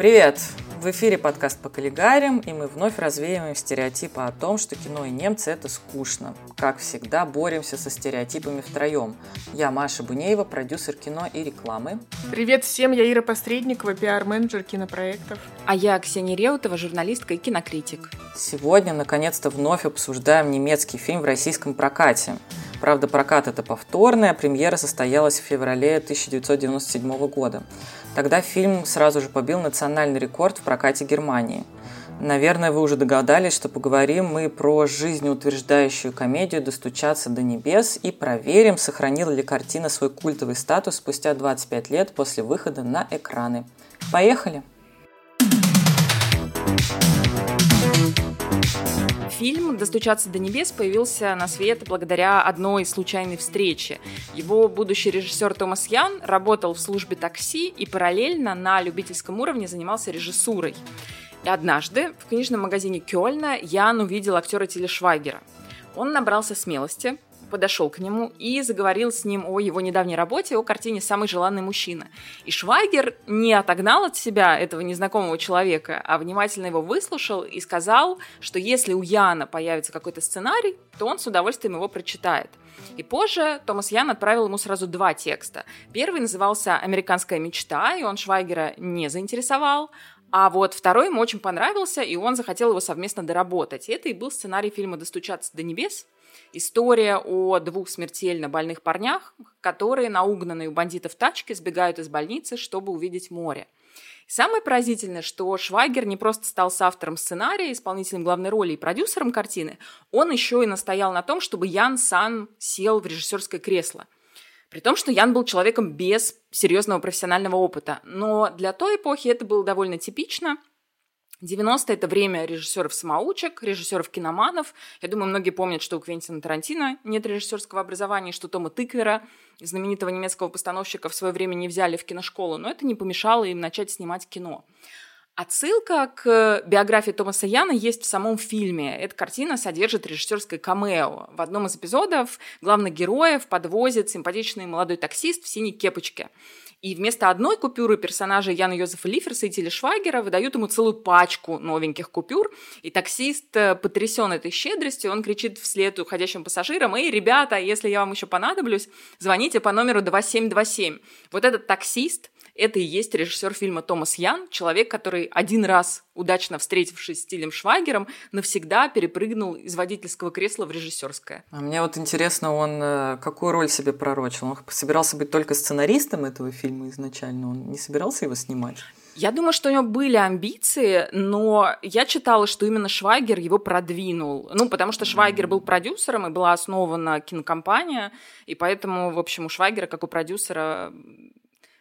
Привет! В эфире подкаст по коллегарям, и мы вновь развеиваем стереотипы о том, что кино и немцы – это скучно. Как всегда, боремся со стереотипами втроем. Я Маша Бунеева, продюсер кино и рекламы. Привет всем, я Ира Посредникова, пиар-менеджер кинопроектов. А я Ксения Реутова, журналистка и кинокритик. Сегодня, наконец-то, вновь обсуждаем немецкий фильм в российском прокате. Правда, прокат это повторный, а премьера состоялась в феврале 1997 года. Тогда фильм сразу же побил национальный рекорд в прокате Германии. Наверное, вы уже догадались, что поговорим мы про жизнеутверждающую комедию «Достучаться до небес» и проверим, сохранила ли картина свой культовый статус спустя 25 лет после выхода на экраны. Поехали! Фильм «Достучаться до небес» появился на свет благодаря одной случайной встрече. Его будущий режиссер Томас Ян работал в службе такси и параллельно на любительском уровне занимался режиссурой. И однажды в книжном магазине Кёльна Ян увидел актера Телешвайгера. Он набрался смелости, подошел к нему и заговорил с ним о его недавней работе, о картине «Самый желанный мужчина». И Швайгер не отогнал от себя этого незнакомого человека, а внимательно его выслушал и сказал, что если у Яна появится какой-то сценарий, то он с удовольствием его прочитает. И позже Томас Ян отправил ему сразу два текста. Первый назывался «Американская мечта», и он Швайгера не заинтересовал, а вот второй ему очень понравился, и он захотел его совместно доработать. Это и был сценарий фильма «Достучаться до небес», История о двух смертельно больных парнях, которые на угнанной у бандитов тачке сбегают из больницы, чтобы увидеть море. Самое поразительное, что Швайгер не просто стал соавтором сценария, исполнителем главной роли и продюсером картины, он еще и настоял на том, чтобы Ян Сан сел в режиссерское кресло. При том, что Ян был человеком без серьезного профессионального опыта. Но для той эпохи это было довольно типично – 90 это время режиссеров-самоучек, режиссеров-киноманов. Я думаю, многие помнят, что у Квентина Тарантино нет режиссерского образования, что Тома Тыквера, знаменитого немецкого постановщика, в свое время не взяли в киношколу, но это не помешало им начать снимать кино. Отсылка к биографии Томаса Яна есть в самом фильме. Эта картина содержит режиссерское камео. В одном из эпизодов главных героев подвозит симпатичный молодой таксист в синей кепочке. И вместо одной купюры персонажа Яна Йозефа Лиферса и Телешвайгера выдают ему целую пачку новеньких купюр. И таксист э, потрясен этой щедростью, он кричит вслед уходящим пассажирам, «Эй, ребята, если я вам еще понадоблюсь, звоните по номеру 2727». Вот этот таксист – это и есть режиссер фильма Томас Ян, человек, который один раз, удачно встретившись с Стилем Швагером, навсегда перепрыгнул из водительского кресла в режиссерское. А мне вот интересно, он э, какую роль себе пророчил? Он собирался быть только сценаристом этого фильма изначально? Он не собирался его снимать? Я думаю, что у него были амбиции, но я читала, что именно Швайгер его продвинул. Ну, потому что Швайгер был продюсером, и была основана кинокомпания, и поэтому, в общем, у Швайгера, как у продюсера,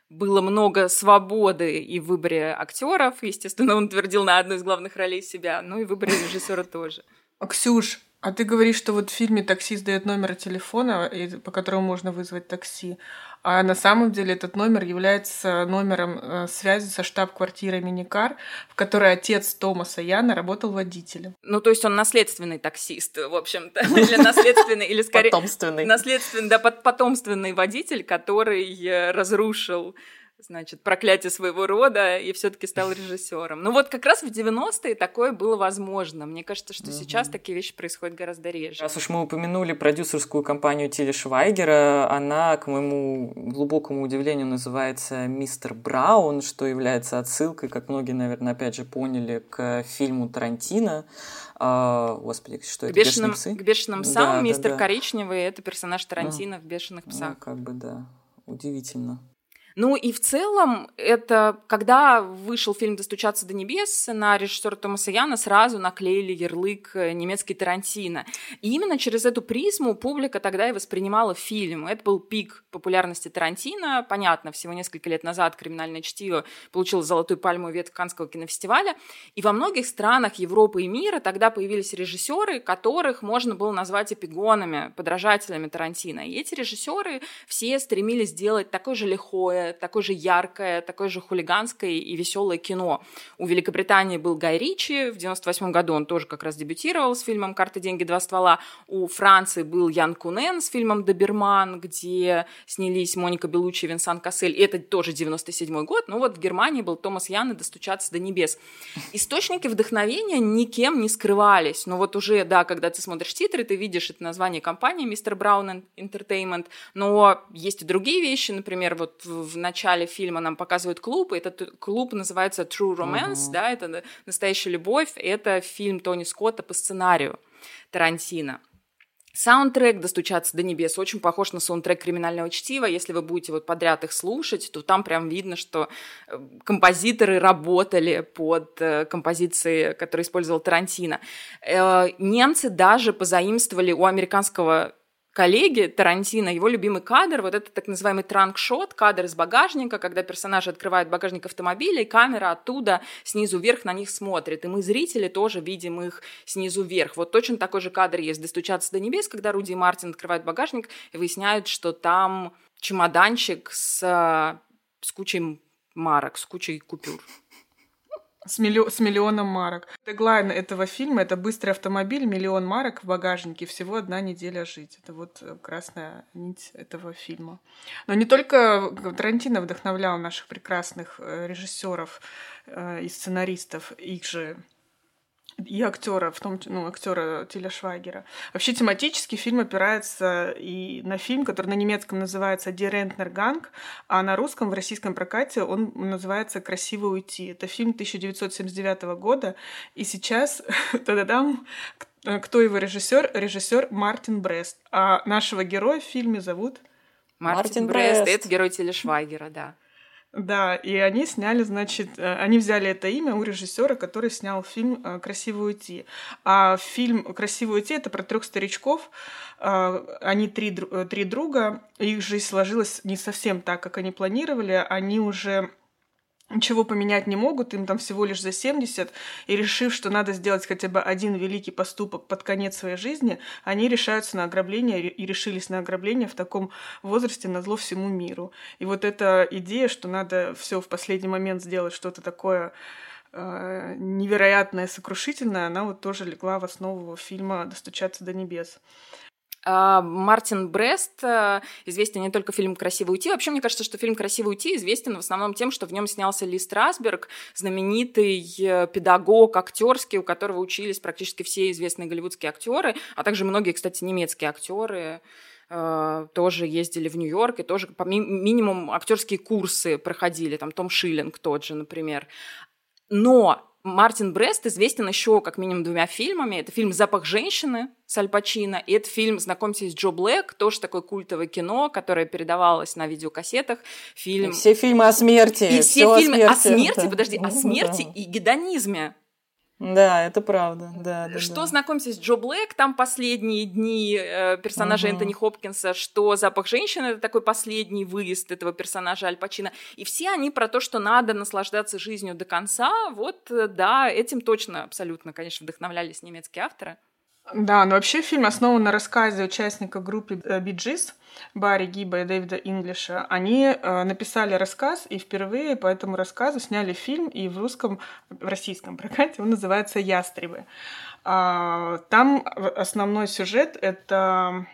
было много свободы и в выборе актеров. Естественно, он твердил на одну из главных ролей себя, ну и в выборе режиссера тоже. Ксюш, а ты говоришь, что вот в фильме таксист дает номер телефона, по которому можно вызвать такси. А на самом деле этот номер является номером э, связи со штаб-квартирой Миникар, в которой отец Томаса Яна работал водителем. Ну, то есть он наследственный таксист, в общем-то. Или наследственный, или скорее... Потомственный. Наследственный, да, потомственный водитель, который э, разрушил значит, проклятие своего рода и все-таки стал режиссером. Ну вот как раз в 90-е такое было возможно. Мне кажется, что угу. сейчас такие вещи происходят гораздо реже. Раз уж мы упомянули продюсерскую компанию Тиля Швайгера, она, к моему глубокому удивлению, называется «Мистер Браун», что является отсылкой, как многие, наверное, опять же поняли, к фильму Тарантино. А, господи, что к это? Бешеным, псы? К бешеным псам да, мистер да, да. Коричневый это персонаж Тарантино ну, в бешеных псах. Ну, как бы да. Удивительно. Ну и в целом, это когда вышел фильм «Достучаться до небес», на режиссера Томаса Яна сразу наклеили ярлык э, немецкий Тарантино. И именно через эту призму публика тогда и воспринимала фильм. Это был пик популярности Тарантино. Понятно, всего несколько лет назад «Криминальное чтиво» получил золотую пальму ветвь Канского кинофестиваля. И во многих странах Европы и мира тогда появились режиссеры, которых можно было назвать эпигонами, подражателями Тарантино. И эти режиссеры все стремились сделать такое же лихое, красивое, такое же яркое, такое же хулиганское и веселое кино. У Великобритании был Гай Ричи, в 98 году он тоже как раз дебютировал с фильмом «Карты, деньги, два ствола». У Франции был Ян Кунен с фильмом «Доберман», где снялись Моника Белучи и Винсан Кассель. И это тоже 97 год. Ну вот в Германии был Томас Ян и «Достучаться до небес». Источники вдохновения никем не скрывались. Но вот уже, да, когда ты смотришь титры, ты видишь это название компании «Мистер Браун Entertainment», но есть и другие вещи, например, вот в начале фильма нам показывают клуб, и этот клуб называется True Romance, uh-huh. да, это настоящая любовь, это фильм Тони Скотта по сценарию Тарантино. Саундтрек «Достучаться до небес» очень похож на саундтрек «Криминального чтива». Если вы будете вот подряд их слушать, то там прям видно, что э, композиторы работали под э, композиции, которые использовал Тарантино. Э, немцы даже позаимствовали у американского коллеги Тарантино, его любимый кадр, вот это так называемый транк-шот, кадр из багажника, когда персонажи открывают багажник автомобиля, и камера оттуда снизу вверх на них смотрит. И мы, зрители, тоже видим их снизу вверх. Вот точно такой же кадр есть «Достучаться до небес», когда Руди и Мартин открывают багажник и выясняют, что там чемоданчик с, с кучей марок, с кучей купюр с, миллио- с миллионом марок. Теглайн этого фильма — это быстрый автомобиль, миллион марок в багажнике, всего одна неделя жить. Это вот э, красная нить этого фильма. Но не только Тарантино вдохновлял наших прекрасных э, режиссеров э, и сценаристов, их же и актера, в том ну, актера Тиля Швайгера. Вообще тематически фильм опирается и на фильм, который на немецком называется «Die Rentner Gang», а на русском, в российском прокате он называется «Красиво уйти». Это фильм 1979 года, и сейчас, тогда кто его режиссер? Режиссер Мартин Брест. А нашего героя в фильме зовут Мартин, Мартин Брест. Брест. Это герой Тиля Швайгера, да. Да, и они сняли, значит, э, они взяли это имя у режиссера, который снял фильм э, «Красиво уйти». А фильм «Красиво уйти» — это про трех старичков. Э, они три, три друга, их жизнь сложилась не совсем так, как они планировали. Они уже ничего поменять не могут, им там всего лишь за 70, и решив, что надо сделать хотя бы один великий поступок под конец своей жизни, они решаются на ограбление и решились на ограбление в таком возрасте на зло всему миру. И вот эта идея, что надо все в последний момент сделать что-то такое э, невероятное, сокрушительное, она вот тоже легла в основу фильма «Достучаться до небес». А, Мартин Брест э, известен не только фильм «Красиво уйти». Вообще, мне кажется, что фильм «Красиво уйти» известен в основном тем, что в нем снялся Ли Страсберг, знаменитый э, педагог, актерский, у которого учились практически все известные голливудские актеры, а также многие, кстати, немецкие актеры э, тоже ездили в Нью-Йорк и тоже по ми- минимум актерские курсы проходили, там Том Шиллинг тот же, например. Но Мартин Брест известен еще как минимум двумя фильмами. Это фильм «Запах женщины» с Аль Пачино, и это фильм «Знакомьтесь Джо Блэк», тоже такое культовое кино, которое передавалось на видеокассетах. Фильм... И все фильмы о смерти. И все, все фильмы о смерти, о смерти да. подожди, о смерти да. и гедонизме. Да, это правда, да. да что да. знакомьтесь с Джо Блэк, там последние дни э, персонажа угу. Энтони Хопкинса, что «Запах женщины» — это такой последний выезд этого персонажа Аль Пачино. И все они про то, что надо наслаждаться жизнью до конца. Вот, э, да, этим точно абсолютно, конечно, вдохновлялись немецкие авторы. Да, но вообще фильм основан на рассказе участника группы Биджис Барри Гиба и Дэвида Инглиша. Они э, написали рассказ и впервые по этому рассказу сняли фильм, и в русском, в российском прокате он называется «Ястребы». А, там основной сюжет — это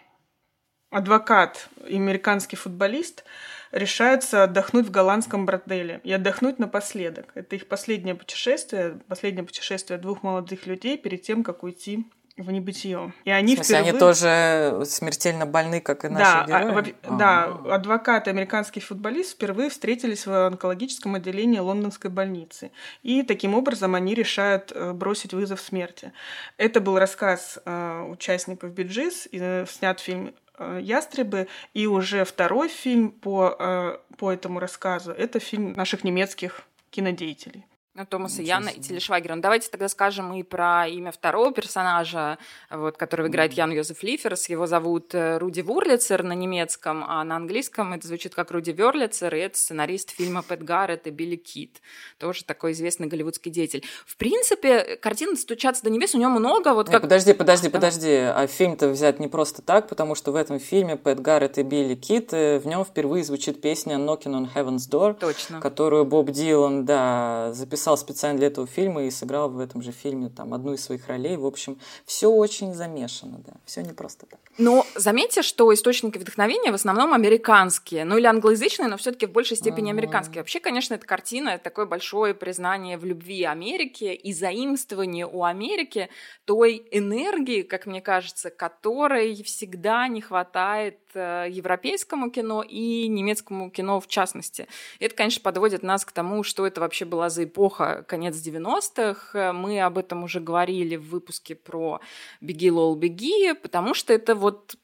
адвокат, американский футболист, решаются отдохнуть в голландском брателе и отдохнуть напоследок. Это их последнее путешествие, последнее путешествие двух молодых людей перед тем, как уйти в небытие. И они в смысле, впервые... они тоже смертельно больны, как и наши да, герои? А, да, адвокат и американский футболист впервые встретились в онкологическом отделении лондонской больницы. И таким образом они решают э, бросить вызов смерти. Это был рассказ э, участников Биджис, и э, снят фильм э, «Ястребы», и уже второй фильм по, э, по этому рассказу — это фильм наших немецких кинодеятелей. Ну, Томаса Яна и Телешвагера. Ну, давайте тогда скажем и про имя второго персонажа, вот, которого играет Ян Йозеф Лиферс. Его зовут э, Руди Вурлицер на немецком, а на английском это звучит как Руди Верлицер, и это сценарист фильма Пэт Гаррет и Билли Кит. Тоже такой известный голливудский деятель. В принципе, картина «Стучаться до небес» у него много. Вот как... Нет, подожди, подожди, подожди. А фильм-то взять не просто так, потому что в этом фильме Пэт Гаррет и Билли Кит, э, в нем впервые звучит песня «Knocking on Heaven's Door», Точно. которую Боб Дилан, да, записал записал специально для этого фильма и сыграл в этом же фильме там одну из своих ролей. В общем, все очень замешано, да, все не просто так. Но заметьте, что источники вдохновения в основном американские, ну или англоязычные, но все-таки в большей степени американские. Вообще, конечно, эта картина это такое большое признание в любви Америки и заимствование у Америки той энергии, как мне кажется, которой всегда не хватает европейскому кино и немецкому кино в частности. Это, конечно, подводит нас к тому, что это вообще была за эпоха конец 90-х. Мы об этом уже говорили в выпуске про «Беги, Лол, беги», потому что это вот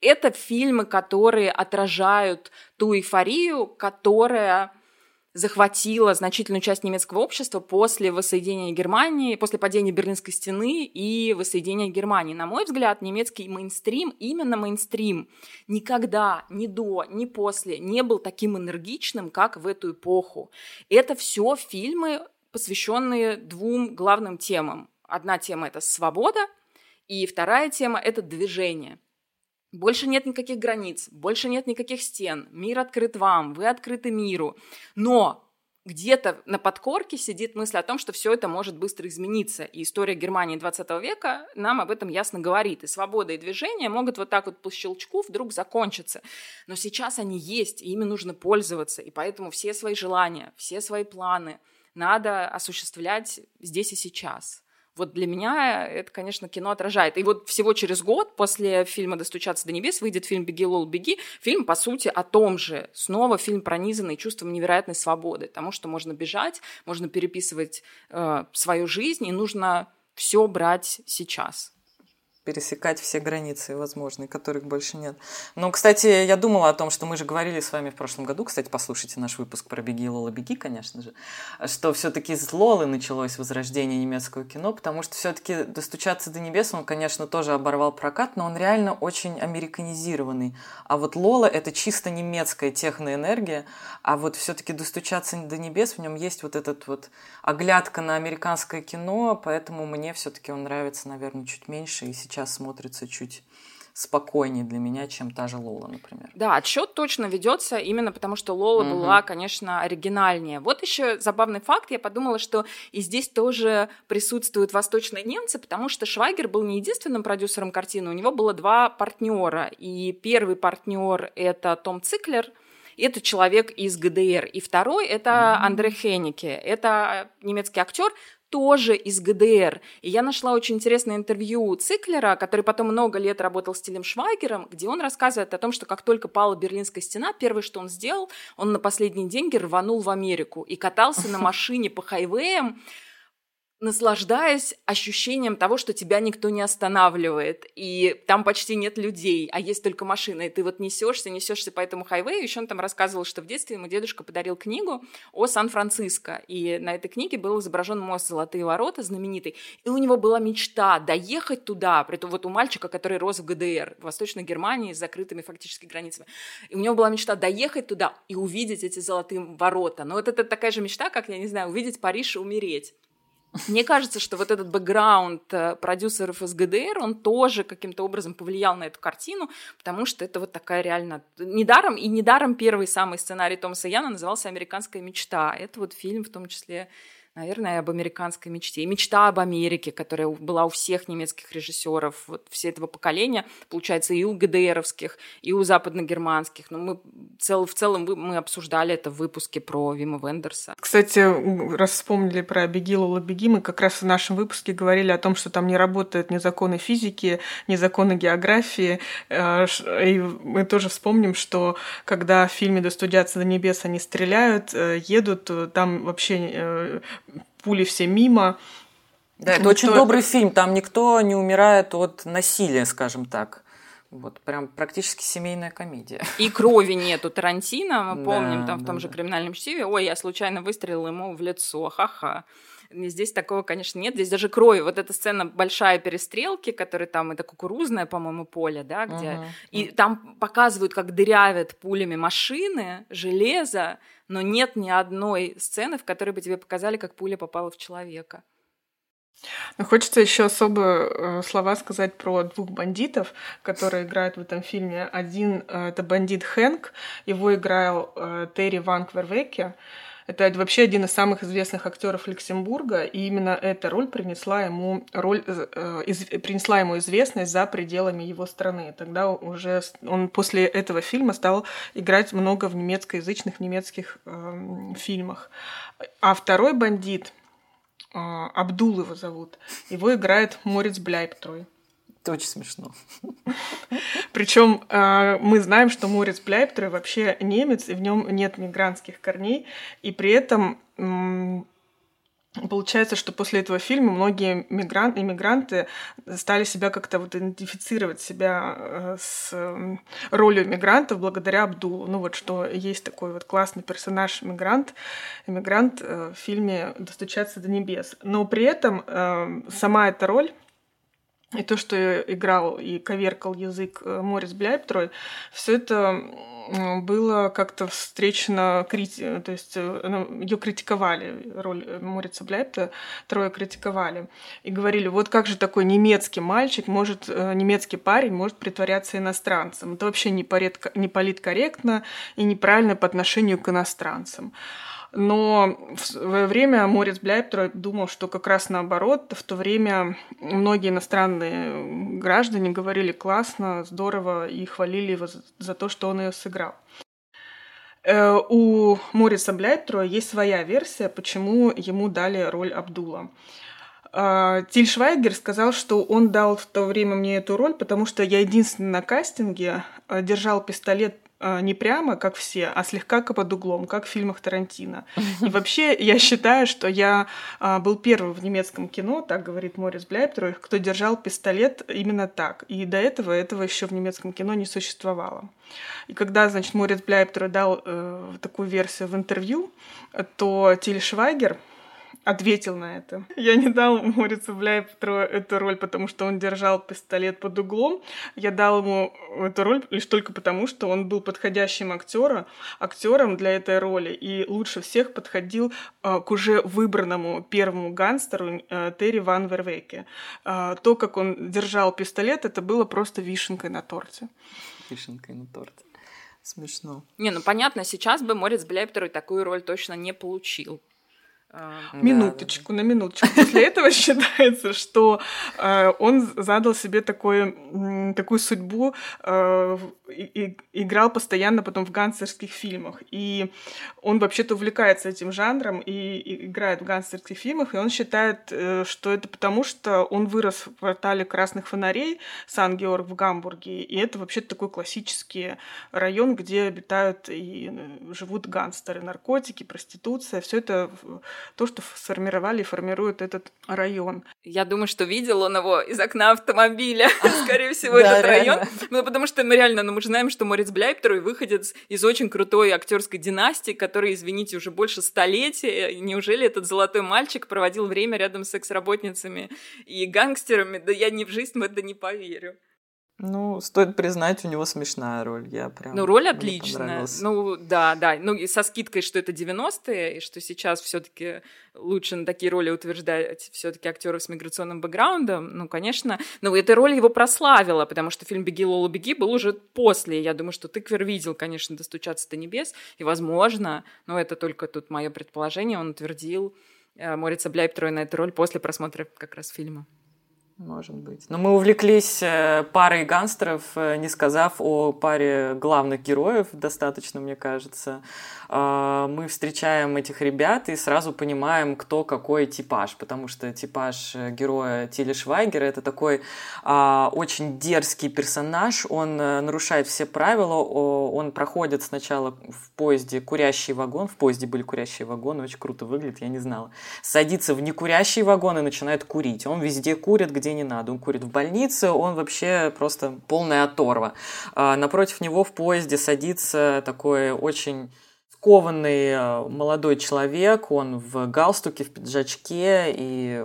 это фильмы, которые отражают ту эйфорию, которая захватила значительную часть немецкого общества после воссоединения Германии, после падения Берлинской стены и воссоединения Германии. На мой взгляд, немецкий мейнстрим, именно мейнстрим, никогда ни до, ни после не был таким энергичным, как в эту эпоху. Это все фильмы, посвященные двум главным темам. Одна тема – это свобода, и вторая тема – это движение. Больше нет никаких границ, больше нет никаких стен, мир открыт вам, вы открыты миру. Но где-то на подкорке сидит мысль о том, что все это может быстро измениться. И история Германии 20 века нам об этом ясно говорит. И свобода и движение могут вот так вот по щелчку вдруг закончиться. Но сейчас они есть, и ими нужно пользоваться. И поэтому все свои желания, все свои планы надо осуществлять здесь и сейчас. Вот для меня это, конечно, кино отражает. И вот всего через год после фильма «Достучаться до небес» выйдет фильм «Беги, Лол, беги». Фильм, по сути, о том же. Снова фильм, пронизанный чувством невероятной свободы. Тому, что можно бежать, можно переписывать э, свою жизнь, и нужно все брать сейчас пересекать все границы возможные, которых больше нет. Но, кстати, я думала о том, что мы же говорили с вами в прошлом году, кстати, послушайте наш выпуск про «Беги, Лола, беги», конечно же, что все-таки с Лолы началось возрождение немецкого кино, потому что все-таки «Достучаться до небес» он, конечно, тоже оборвал прокат, но он реально очень американизированный. А вот Лола — это чисто немецкая техноэнергия, а вот все-таки «Достучаться до небес» в нем есть вот этот вот оглядка на американское кино, поэтому мне все-таки он нравится, наверное, чуть меньше, и сейчас сейчас смотрится чуть спокойнее для меня, чем та же Лола, например. Да, отсчет точно ведется именно потому, что Лола угу. была, конечно, оригинальнее. Вот еще забавный факт, я подумала, что и здесь тоже присутствуют восточные немцы, потому что Швайгер был не единственным продюсером картины, у него было два партнера, и первый партнер это Том Циклер, это человек из ГДР. И второй это mm-hmm. Андре Хеннике. Это немецкий актер, тоже из ГДР. И я нашла очень интересное интервью Циклера, который потом много лет работал с Тилем Швайгером, где он рассказывает о том, что как только пала Берлинская стена, первое, что он сделал, он на последние деньги рванул в Америку и катался на машине по хайвеям, наслаждаясь ощущением того, что тебя никто не останавливает, и там почти нет людей, а есть только машины, и ты вот несешься, несешься по этому хайвею. Еще он там рассказывал, что в детстве ему дедушка подарил книгу о Сан-Франциско, и на этой книге был изображен мост «Золотые ворота» знаменитый, и у него была мечта доехать туда, при этом вот у мальчика, который рос в ГДР, в Восточной Германии, с закрытыми фактически границами, и у него была мечта доехать туда и увидеть эти золотые ворота. Но вот это такая же мечта, как, я не знаю, увидеть Париж и умереть. Мне кажется, что вот этот бэкграунд э, продюсеров из ГДР, он тоже каким-то образом повлиял на эту картину, потому что это вот такая реально... Недаром, и недаром первый самый сценарий Томаса Яна назывался «Американская мечта». Это вот фильм в том числе наверное, об американской мечте. И мечта об Америке, которая была у всех немецких режиссеров, вот все этого поколения, получается, и у ГДРовских, и у западногерманских. Но мы цел, в целом мы обсуждали это в выпуске про Вима Вендерса. Кстати, раз вспомнили про «Беги, Лола, беги», мы как раз в нашем выпуске говорили о том, что там не работают ни законы физики, ни законы географии. Э, и мы тоже вспомним, что когда в фильме «Достудятся до небес» они стреляют, э, едут, э, там вообще пули все мимо. Да, это никто... очень добрый фильм, там никто не умирает от насилия, скажем так. Вот прям практически семейная комедия. И крови нету Тарантино, мы помним да, там в том да, же да. криминальном чтиве. Ой, я случайно выстрелил ему в лицо, ха-ха. Здесь такого, конечно, нет. Здесь даже крови. Вот эта сцена большая перестрелки, которая там, это кукурузное, по-моему, поле, да, где... Uh-huh. И там показывают, как дырявят пулями машины, железо, но нет ни одной сцены, в которой бы тебе показали, как пуля попала в человека. Ну, хочется еще особо э, слова сказать про двух бандитов, которые играют в этом фильме. Один э, это бандит Хэнк, его играл э, Терри Ван Квервеке. Это вообще один из самых известных актеров Люксембурга, и именно эта роль принесла ему роль э, из, принесла ему известность за пределами его страны. Тогда уже он после этого фильма стал играть много в немецкоязычных немецких э, фильмах. А второй бандит а, Абдул его зовут. Его играет Морец Бляйптрой. Это очень смешно. Причем а, мы знаем, что Морец Бляйптрой вообще немец, и в нем нет мигрантских корней, и при этом Получается, что после этого фильма многие мигрант, иммигранты стали себя как-то вот идентифицировать себя э, с ролью мигрантов благодаря Абдулу. Ну вот что есть такой вот классный персонаж мигрант, иммигрант э, в фильме «Достучаться до небес». Но при этом э, сама эта роль и то, что играл и коверкал язык Морис Бляйптрой, все это было как-то встречено, крити... то есть э, ну, ее критиковали, роль э, Морица Бляйпта, трое критиковали. И говорили, вот как же такой немецкий мальчик может, э, немецкий парень может притворяться иностранцем. Это вообще не, поред... не политкорректно и неправильно по отношению к иностранцам. Но в свое время Морец Бляйптро думал, что как раз наоборот, в то время многие иностранные граждане говорили классно, здорово и хвалили его за то, что он ее сыграл. Э, у Мориса Бляйптро есть своя версия, почему ему дали роль Абдула. Э, Тиль Швайгер сказал, что он дал в то время мне эту роль, потому что я единственный на кастинге э, держал пистолет а, не прямо, как все, а слегка под углом, как в фильмах Тарантино. И вообще, я считаю, что я а, был первым в немецком кино, так говорит Морис Бляйптер, кто держал пистолет именно так. И до этого этого еще в немецком кино не существовало. И когда, значит, Морис Бляйптер дал э, такую версию в интервью, то Тиль Швайгер, ответил на это. Я не дал Морицу Бляйптру эту роль, потому что он держал пистолет под углом. Я дал ему эту роль лишь только потому, что он был подходящим актером, актером для этой роли и лучше всех подходил э, к уже выбранному первому гангстеру э, Терри Ван Вервеке. Э, то, как он держал пистолет, это было просто вишенкой на торте. Вишенкой на торте. Смешно. Не, ну понятно, сейчас бы Морец Бляйптер такую роль точно не получил. Минуточку, да, да. на минуточку. После этого считается, что э, он задал себе такое, такую судьбу, э, и, играл постоянно потом в гангстерских фильмах. И он вообще-то увлекается этим жанром и, и играет в гангстерских фильмах, и он считает, э, что это потому, что он вырос в квартале красных фонарей Сан-Георг в Гамбурге, и это вообще-то такой классический район, где обитают и э, живут гангстеры, наркотики, проституция, все это то, что сформировали и формирует этот район. Я думаю, что видел он его из окна автомобиля, скорее всего, этот район. Ну, потому что, ну, реально, ну, мы же знаем, что Морец Бляйптер выходит из очень крутой актерской династии, который, извините, уже больше столетия. Неужели этот золотой мальчик проводил время рядом с секс-работницами и гангстерами? Да я ни в жизнь в это не поверю. Ну, стоит признать, у него смешная роль. Я прям. Ну, роль отличная. Ну, да, да. Ну, и со скидкой, что это 90-е, и что сейчас все-таки лучше на такие роли утверждать все-таки актеров с миграционным бэкграундом. Ну, конечно. Ну, эта роль его прославила, потому что фильм Беги, Лола, беги был уже после. Я думаю, что Тыквер видел, конечно, достучаться до небес. И, возможно, но это только тут мое предположение, он утвердил э, Морица Бляйптрой на эту роль после просмотра как раз фильма. Может быть. Но мы увлеклись э, парой гангстеров, э, не сказав о паре главных героев, достаточно, мне кажется. А, мы встречаем этих ребят и сразу понимаем, кто какой типаж, потому что типаж э, героя Тили Швайгера – это такой а, очень дерзкий персонаж, он нарушает все правила, он проходит сначала в поезде курящий вагон, в поезде были курящие вагоны, очень круто выглядит, я не знала, садится в некурящий вагон и начинает курить. Он везде курит, где где не надо. Он курит в больнице, он вообще просто полная оторва. А напротив него в поезде садится такой очень скованный э, молодой человек, он в галстуке, в пиджачке, и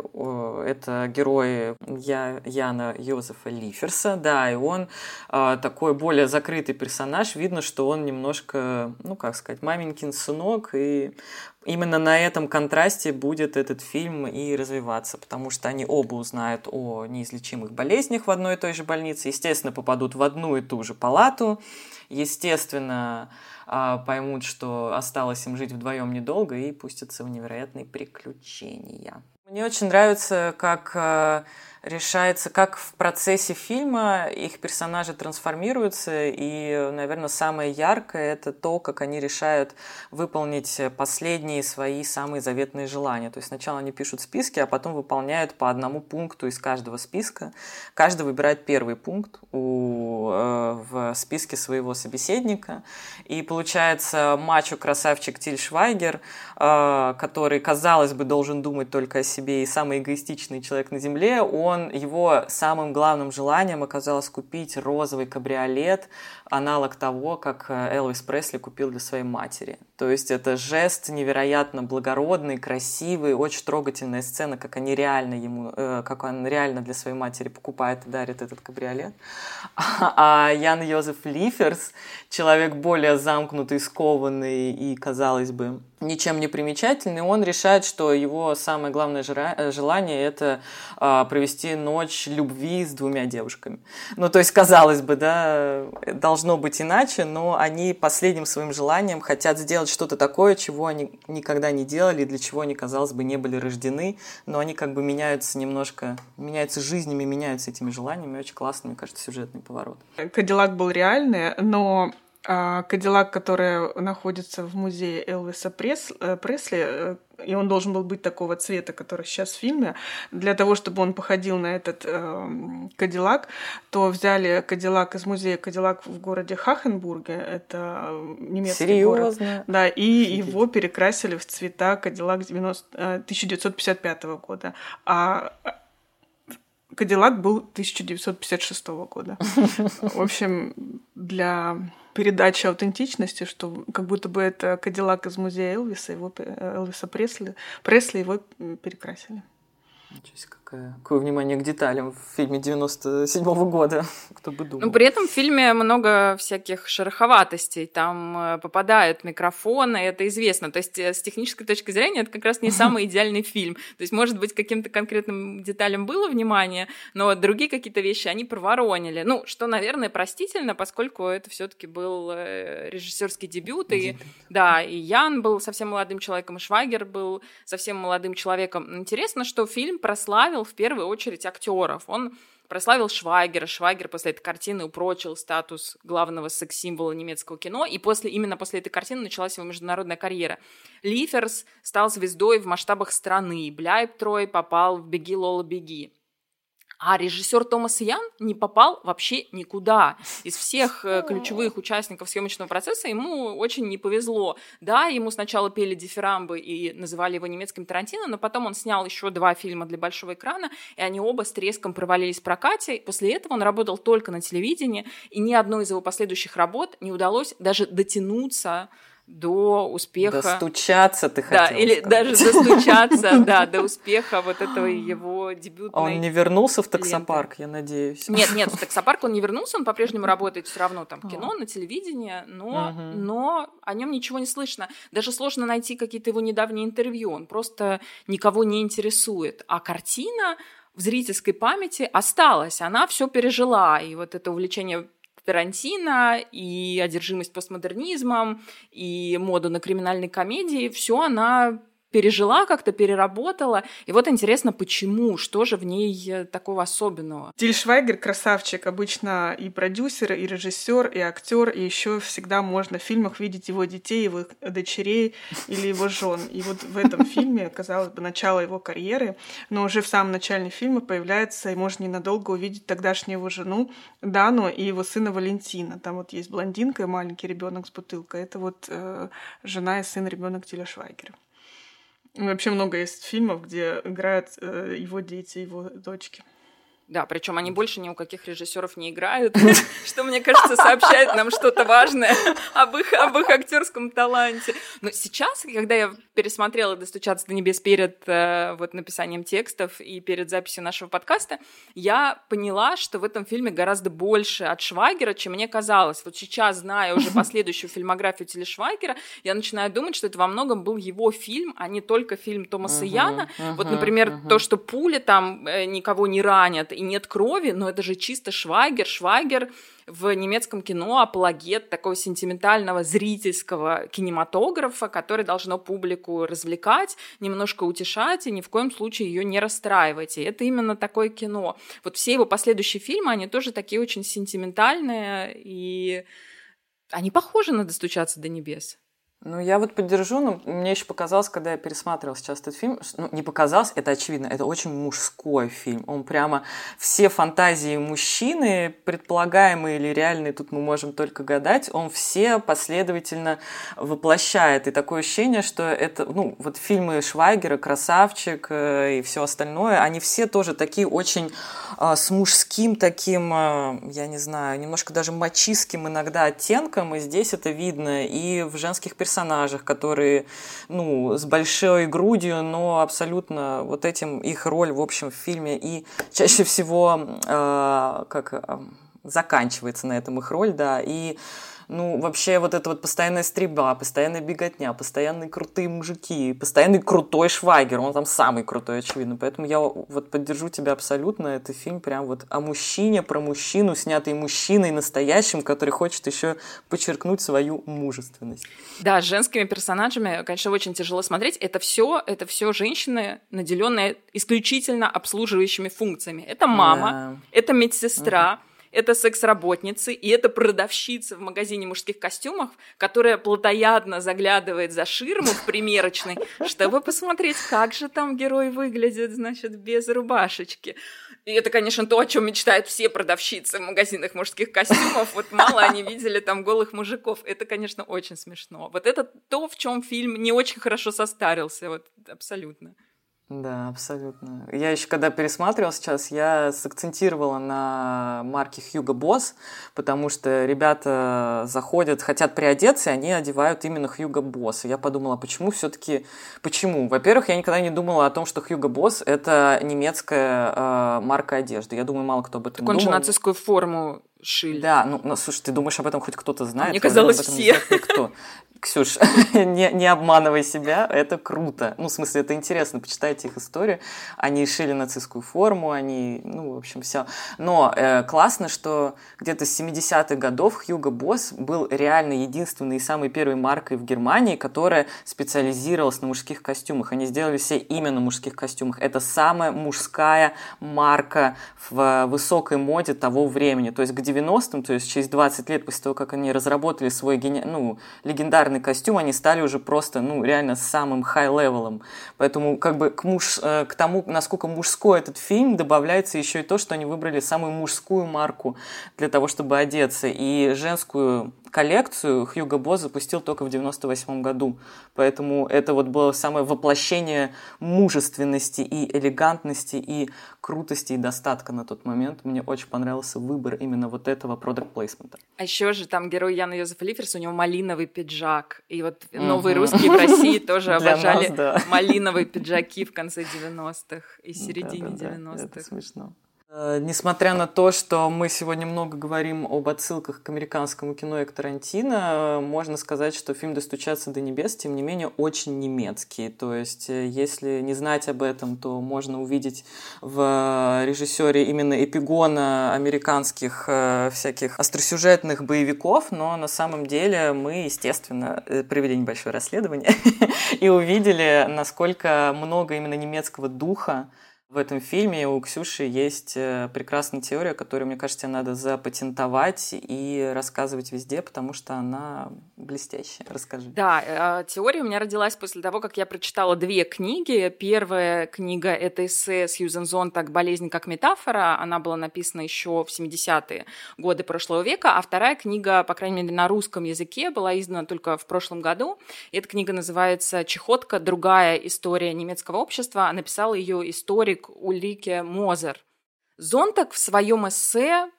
это герой Я, Яна Йозефа Лиферса, да, и он э, такой более закрытый персонаж, видно, что он немножко, ну, как сказать, маменькин сынок, и именно на этом контрасте будет этот фильм и развиваться, потому что они оба узнают о неизлечимых болезнях в одной и той же больнице, естественно, попадут в одну и ту же палату, естественно, а, поймут, что осталось им жить вдвоем недолго и пустятся в невероятные приключения. Мне очень нравится, как э, решается, как в процессе фильма их персонажи трансформируются, и, наверное, самое яркое – это то, как они решают выполнить последние свои самые заветные желания. То есть сначала они пишут списки, а потом выполняют по одному пункту из каждого списка. Каждый выбирает первый пункт у, э, в списке своего собеседника, и получается мачо-красавчик Тиль Швайгер, э, который, казалось бы, должен думать только о себе и самый эгоистичный человек на Земле, он он, его самым главным желанием оказалось купить розовый кабриолет, аналог того, как э, Элвис Пресли купил для своей матери. То есть это жест невероятно благородный, красивый, очень трогательная сцена, как они реально ему, э, как он реально для своей матери покупает и дарит этот кабриолет. А, а Ян Йозеф Лиферс, человек более замкнутый, скованный и, казалось бы, ничем не примечательный, он решает, что его самое главное э, желание – это а, провести ночь любви с двумя девушками. Ну, то есть, казалось бы, да, должно быть иначе, но они последним своим желанием хотят сделать что-то такое, чего они никогда не делали, для чего они, казалось бы, не были рождены, но они как бы меняются немножко, меняются жизнями, меняются этими желаниями. Очень классный, мне кажется, сюжетный поворот. Кадиллак был реальный, но а, Кадиллак, который находится в музее Элвиса э, Пресли, э, и он должен был быть такого цвета, который сейчас в фильме, для того, чтобы он походил на этот э, Кадиллак, то взяли Кадиллак из музея Кадиллак в городе Хахенбурге, это немецкий Серьезно? город. Да, и Офигеть. его перекрасили в цвета Кадиллак 90, 1955 года. А Кадиллак был 1956 года. В общем, для передачи аутентичности, что как будто бы это Кадиллак из музея Элвиса, его, Элвиса Пресли, Пресли его перекрасили. Ничего себе, какое, какое внимание к деталям в фильме 97 -го года, кто бы думал. Но при этом в фильме много всяких шероховатостей, там э, попадают микрофоны, это известно. То есть э, с технической точки зрения это как раз не самый идеальный фильм. То есть, может быть, каким-то конкретным деталям было внимание, но другие какие-то вещи они проворонили. Ну, что, наверное, простительно, поскольку это все таки был э, режиссерский дебют, и, да, и Ян был совсем молодым человеком, и Швагер был совсем молодым человеком. Интересно, что фильм прославил в первую очередь актеров. Он прославил Швайгера. Швайгер после этой картины упрочил статус главного секс-символа немецкого кино, и после, именно после этой картины началась его международная карьера. Лиферс стал звездой в масштабах страны, Бляйб Трой попал в «Беги, Лола, беги». А режиссер Томас Ян не попал вообще никуда. Из всех э, ключевых участников съемочного процесса ему очень не повезло. Да, ему сначала пели дифирамбы и называли его немецким Тарантино, но потом он снял еще два фильма для большого экрана, и они оба с треском провалились в прокате. После этого он работал только на телевидении, и ни одной из его последующих работ не удалось даже дотянуться до успеха. Достучаться ты хотел Да, или сказать. даже достучаться, да, до успеха вот этого его дебютной Он не вернулся в таксопарк, я надеюсь. Нет, нет, в таксопарк он не вернулся, он по-прежнему работает все равно там кино, на телевидении, но, но о нем ничего не слышно. Даже сложно найти какие-то его недавние интервью, он просто никого не интересует. А картина в зрительской памяти осталась, она все пережила, и вот это увлечение Тарантино, и одержимость постмодернизмом, и моду на криминальной комедии, все она пережила как-то, переработала. И вот интересно, почему, что же в ней э, такого особенного? Тиль Швайгер красавчик, обычно и продюсер, и режиссер, и актер, и еще всегда можно в фильмах видеть его детей, его дочерей или его жен. И вот в этом фильме, казалось бы, начало его карьеры, но уже в самом начале фильма появляется, и можно ненадолго увидеть тогдашнюю его жену Дану и его сына Валентина. Там вот есть блондинка и маленький ребенок с бутылкой. Это вот э, жена и сын ребенок Тиля Швайгера. Вообще много есть фильмов, где играют э, его дети, его дочки. Да, причем они больше ни у каких режиссеров не играют, что, мне кажется, сообщает нам что-то важное об их, об их актерском таланте. Но сейчас, когда я пересмотрела «Достучаться до небес» перед э, вот, написанием текстов и перед записью нашего подкаста, я поняла, что в этом фильме гораздо больше от Швагера, чем мне казалось. Вот сейчас, зная уже последующую фильмографию Телешвагера, я начинаю думать, что это во многом был его фильм, а не только фильм Томаса Яна. Вот, например, то, что пули там э, никого не ранят, и нет крови, но это же чисто Швагер. Швагер в немецком кино апологет такого сентиментального зрительского кинематографа, который должно публику развлекать, немножко утешать и ни в коем случае ее не расстраивать. И это именно такое кино. Вот все его последующие фильмы, они тоже такие очень сентиментальные, и они похожи на «Достучаться до небес». Ну, я вот поддержу, но мне еще показалось, когда я пересматривал сейчас этот фильм, ну, не показалось, это очевидно, это очень мужской фильм. Он прямо все фантазии мужчины, предполагаемые или реальные, тут мы можем только гадать, он все последовательно воплощает. И такое ощущение, что это, ну, вот фильмы Швайгера, «Красавчик» э, и все остальное, они все тоже такие очень э, с мужским таким, э, я не знаю, немножко даже мачистским иногда оттенком, и здесь это видно и в женских персонажах, персонажах, которые, ну, с большой грудью, но абсолютно вот этим их роль, в общем, в фильме и чаще всего э, как заканчивается на этом их роль, да, и ну, вообще вот эта вот постоянная стрельба, постоянная беготня, постоянные крутые мужики, постоянный крутой Швайгер, он там самый крутой, очевидно. Поэтому я вот поддержу тебя абсолютно. Это фильм прям вот о мужчине, про мужчину, снятый мужчиной настоящим, который хочет еще подчеркнуть свою мужественность. Да, с женскими персонажами, конечно, очень тяжело смотреть. Это все, это все женщины, наделенные исключительно обслуживающими функциями. Это мама, да. это медсестра, угу это секс-работницы, и это продавщица в магазине мужских костюмов, которая плотоядно заглядывает за ширму в примерочной, чтобы посмотреть, как же там герой выглядит, значит, без рубашечки. И это, конечно, то, о чем мечтают все продавщицы в магазинах мужских костюмов. Вот мало они видели там голых мужиков. Это, конечно, очень смешно. Вот это то, в чем фильм не очень хорошо состарился. Вот абсолютно. Да, абсолютно. Я еще когда пересматривал сейчас, я сакцентировала на марке Hugo Boss, потому что ребята заходят, хотят приодеться, и они одевают именно Hugo Boss. И я подумала, почему все-таки, почему? Во-первых, я никогда не думала о том, что Hugo Boss это немецкая э, марка одежды. Я думаю, мало кто об этом так он думал. же нацистскую форму шили. Да, ну, ну слушай, ты думаешь, об этом хоть кто-то знает? Мне казалось, все. Никто. Ксюш, не, не обманывай себя, это круто. Ну, в смысле, это интересно, почитайте их историю. Они шили нацистскую форму, они, ну, в общем, все. Но э, классно, что где-то с 70-х годов Hugo Boss был реально единственной и самой первой маркой в Германии, которая специализировалась на мужских костюмах. Они сделали все именно мужских костюмах. Это самая мужская марка в высокой моде того времени. То есть к 90-м, то есть через 20 лет после того, как они разработали свой гени... ну, легендарный популярный костюм, они стали уже просто, ну, реально самым high-level ом. Поэтому как бы к, муж, э, к тому, насколько мужской этот фильм, добавляется еще и то, что они выбрали самую мужскую марку для того, чтобы одеться. И женскую коллекцию Хьюго Босс запустил только в 98 году. Поэтому это вот было самое воплощение мужественности и элегантности и крутости и достатка на тот момент. Мне очень понравился выбор именно вот этого продукт плейсмента. А еще же там герой Яна Йозефа Лиферс, у него малиновый пиджак. И вот новые русские в России тоже обожали малиновые пиджаки в конце 90-х и середине 90-х. Это смешно. Э, несмотря на то, что мы сегодня много говорим об отсылках к американскому кино и к Тарантино, э, можно сказать, что фильм «Достучаться до небес», тем не менее, очень немецкий. То есть, э, если не знать об этом, то можно увидеть в режиссере именно эпигона американских всяких остросюжетных боевиков, но на самом деле мы, естественно, провели небольшое расследование и увидели, насколько много именно немецкого духа в этом фильме у Ксюши есть э, прекрасная теория, которую, мне кажется, надо запатентовать и рассказывать везде, потому что она блестящая. Расскажи. Да, э, теория у меня родилась после того, как я прочитала две книги. Первая книга — это эссе Сьюзен Зонтак «Болезнь как метафора». Она была написана еще в 70-е годы прошлого века, а вторая книга, по крайней мере, на русском языке, была издана только в прошлом году. Эта книга называется «Чехотка. Другая история немецкого общества». Написала ее историк Ульрике Мозер. Зонтак в своем эссе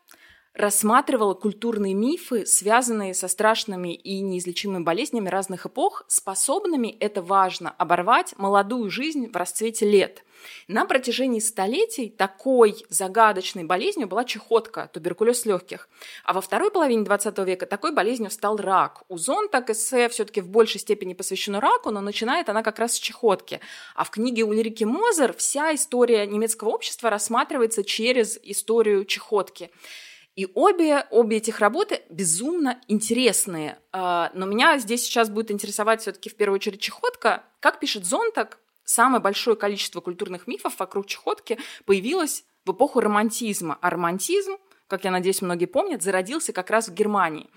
рассматривала культурные мифы, связанные со страшными и неизлечимыми болезнями разных эпох, способными, это важно, оборвать молодую жизнь в расцвете лет. На протяжении столетий такой загадочной болезнью была чехотка, туберкулез легких. А во второй половине 20 века такой болезнью стал рак. У Зонтак эссе все-таки в большей степени посвящено раку, но начинает она как раз с чехотки. А в книге Ульрики Мозер вся история немецкого общества рассматривается через историю чехотки. И обе, обе этих работы безумно интересные. А, но меня здесь сейчас будет интересовать все-таки в первую очередь чехотка. Как пишет Зонтак, самое большое количество культурных мифов вокруг чехотки появилось в эпоху романтизма. А романтизм, как я надеюсь, многие помнят, зародился как раз в Германии.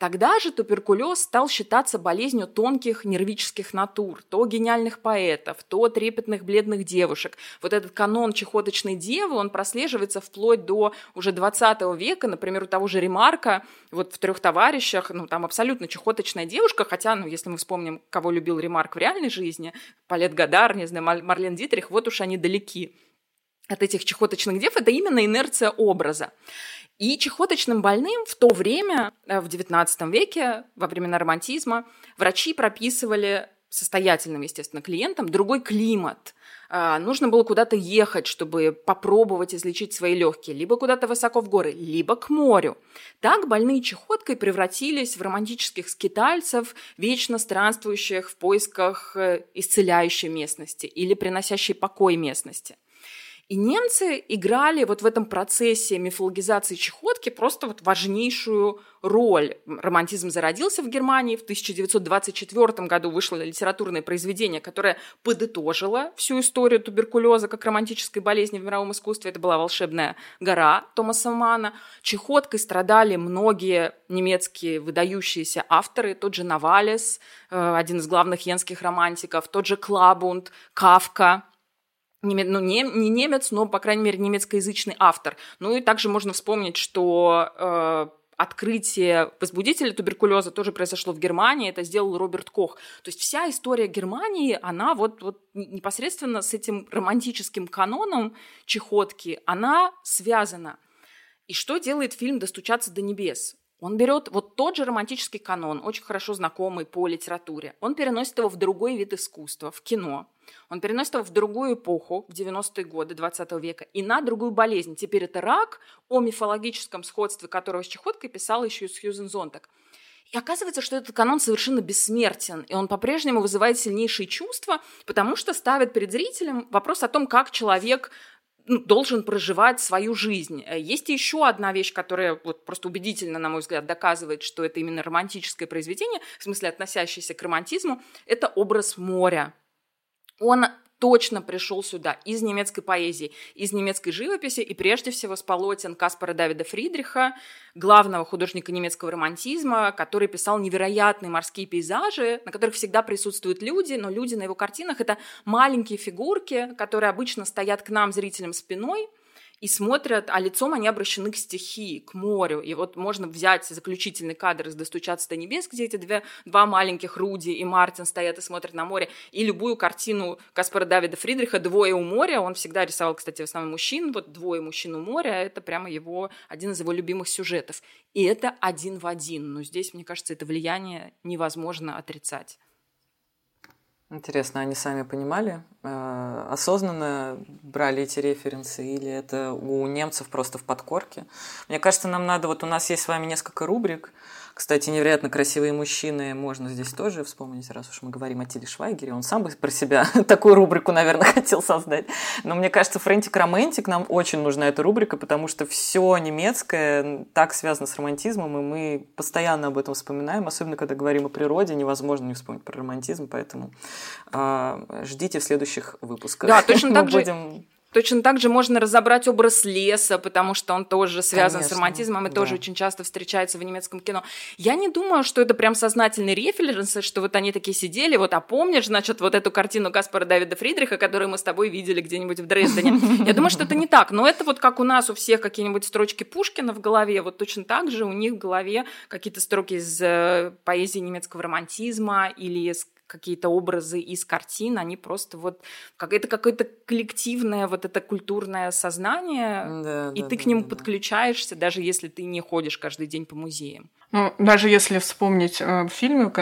Тогда же туберкулез стал считаться болезнью тонких нервических натур, то гениальных поэтов, то трепетных бледных девушек. Вот этот канон чехоточной девы, он прослеживается вплоть до уже 20 века, например, у того же Ремарка, вот в «Трех товарищах», ну, там абсолютно чехоточная девушка, хотя, ну, если мы вспомним, кого любил Ремарк в реальной жизни, Палет Гадар, не знаю, Марлен Дитрих, вот уж они далеки от этих чехоточных дев, это именно инерция образа. И чехоточным больным в то время, э, в XIX веке, во времена романтизма, врачи прописывали состоятельным, естественно, клиентам другой климат. А, нужно было куда-то ехать, чтобы попробовать излечить свои легкие, либо куда-то высоко в горы, либо к морю. Так больные чехоткой превратились в романтических скитальцев, вечно странствующих в поисках э, исцеляющей местности или приносящей покой местности – и немцы играли вот в этом процессе мифологизации чехотки просто вот важнейшую роль. Романтизм зародился в Германии. В 1924 году вышло литературное произведение, которое подытожило всю историю туберкулеза как романтической болезни в мировом искусстве. Это была «Волшебная гора» Томаса Мана. Чехоткой страдали многие немецкие выдающиеся авторы. Тот же Навалес, э, один из главных йенских романтиков, тот же Клабунд, Кавка – ну, не, не немец, но, по крайней мере, немецкоязычный автор. Ну и также можно вспомнить, что э, открытие возбудителя туберкулеза тоже произошло в Германии, это сделал Роберт Кох. То есть вся история Германии, она вот, вот непосредственно с этим романтическим каноном чехотки, она связана. И что делает фильм «Достучаться до небес»? Он берет вот тот же романтический канон, очень хорошо знакомый по литературе, он переносит его в другой вид искусства, в кино. Он переносит его в другую эпоху, в 90-е годы 20 века, и на другую болезнь. Теперь это рак, о мифологическом сходстве которого с чехоткой писала еще и Сьюзен Зонтак. И оказывается, что этот канон совершенно бессмертен, и он по-прежнему вызывает сильнейшие чувства, потому что ставит перед зрителем вопрос о том, как человек должен проживать свою жизнь. Э, есть еще одна вещь, которая вот просто убедительно, на мой взгляд, доказывает, что это именно романтическое произведение, в смысле относящееся к романтизму, это образ моря. Он точно пришел сюда из немецкой поэзии, из немецкой живописи и прежде всего с полотен Каспара Давида Фридриха, главного художника немецкого романтизма, который писал невероятные морские пейзажи, на которых всегда присутствуют люди, но люди на его картинах — это маленькие фигурки, которые обычно стоят к нам, зрителям, спиной — и смотрят, а лицом они обращены к стихии, к морю. И вот можно взять заключительный кадр из «Достучаться до небес», где эти две, два маленьких Руди и Мартин стоят и смотрят на море, и любую картину Каспара Давида Фридриха «Двое у моря». Он всегда рисовал, кстати, в основном мужчин. Вот «Двое мужчин у моря» — это прямо его, один из его любимых сюжетов. И это один в один. Но здесь, мне кажется, это влияние невозможно отрицать. Интересно, они сами понимали, э, осознанно брали эти референсы или это у немцев просто в подкорке? Мне кажется, нам надо, вот у нас есть с вами несколько рубрик, кстати, невероятно красивые мужчины можно здесь тоже вспомнить, раз уж мы говорим о Тиле Швайгере. Он сам бы про себя такую рубрику, наверное, хотел создать. Но мне кажется, Френтик Романтик нам очень нужна эта рубрика, потому что все немецкое так связано с романтизмом, и мы постоянно об этом вспоминаем, особенно когда говорим о природе, невозможно не вспомнить про романтизм, поэтому э, ждите в следующих выпусках. Да, точно так же. Будем Точно так же можно разобрать образ леса, потому что он тоже связан Конечно, с романтизмом и да. тоже очень часто встречается в немецком кино. Я не думаю, что это прям сознательный референс, что вот они такие сидели, вот, а помнишь, значит, вот эту картину Каспара Давида Фридриха, которую мы с тобой видели где-нибудь в Дрездене. Я думаю, что это не так, но это вот как у нас у всех какие-нибудь строчки Пушкина в голове, вот точно так же у них в голове какие-то строки из э, поэзии немецкого романтизма или из какие-то образы из картин, они просто вот как это какое-то коллективное вот это культурное сознание, да, и да, ты да, к нему да, подключаешься, даже если ты не ходишь каждый день по музеям. Ну, даже если вспомнить э, фильмы,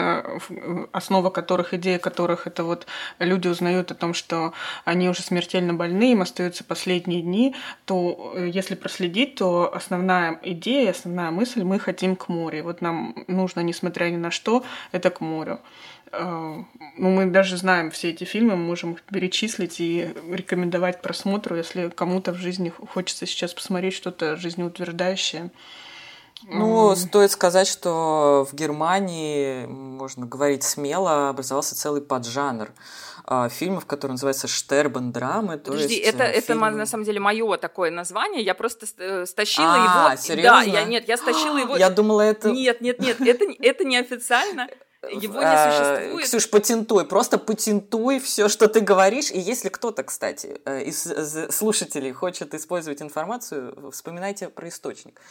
основа которых, идея которых это вот люди узнают о том, что они уже смертельно больны, им остаются последние дни, то э, если проследить, то основная идея, основная мысль, мы хотим к морю. Вот нам нужно, несмотря ни на что, это к морю. Э, ну, мы даже знаем все эти фильмы, мы можем их перечислить и рекомендовать просмотру, если кому-то в жизни хочется сейчас посмотреть что-то жизнеутверждающее. Ну, стоит сказать, что в Германии, можно говорить смело, образовался целый поджанр а, фильмов, который называется Штербен драмы. Подожди, есть, это, э, фильмы... это на самом деле мое такое название. Я просто э, стащила а, его. Серьезно? Да, я нет, я стащила его. Я думала, это. Нет, нет, нет, это, это неофициально. Его не а, существует. Ксюш, патентуй, просто патентуй все, что ты говоришь. И если кто-то, кстати, э, из слушателей хочет использовать информацию, вспоминайте про источник.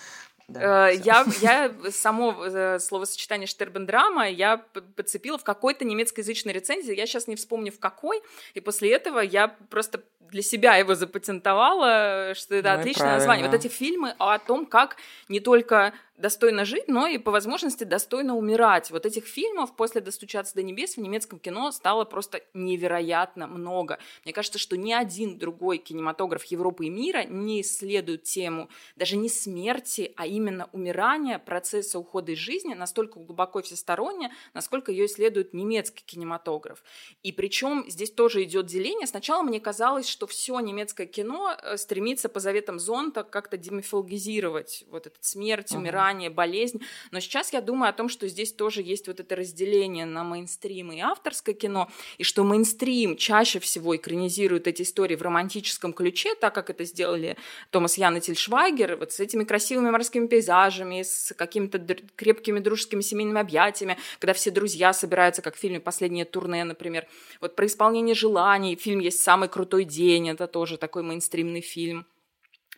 Да, э, я, я само э, словосочетание Штербендрама я подцепила в какой-то немецкоязычной рецензии, я сейчас не вспомню в какой, и после этого я просто для себя его запатентовала, что это ну отличное название. Вот эти фильмы о том, как не только достойно жить, но и по возможности достойно умирать. Вот этих фильмов после «Достучаться до небес» в немецком кино стало просто невероятно много. Мне кажется, что ни один другой кинематограф Европы и мира не исследует тему даже не смерти, а именно умирания, процесса ухода из жизни настолько глубоко и всесторонне, насколько ее исследует немецкий кинематограф. И причем здесь тоже идет деление. Сначала мне казалось, что все немецкое кино э, стремится по заветам Зонта как-то демифологизировать вот этот смерть, умирание, заболевание, болезнь. Но сейчас я думаю о том, что здесь тоже есть вот это разделение на мейнстрим и авторское кино, и что мейнстрим чаще всего экранизирует эти истории в романтическом ключе, так как это сделали Томас Ян и Тильшвайгер, вот с этими красивыми морскими пейзажами, с какими-то крепкими дружескими семейными объятиями, когда все друзья собираются, как в фильме «Последнее турне», например. Вот про исполнение желаний. Фильм есть «Самый крутой день», это тоже такой мейнстримный фильм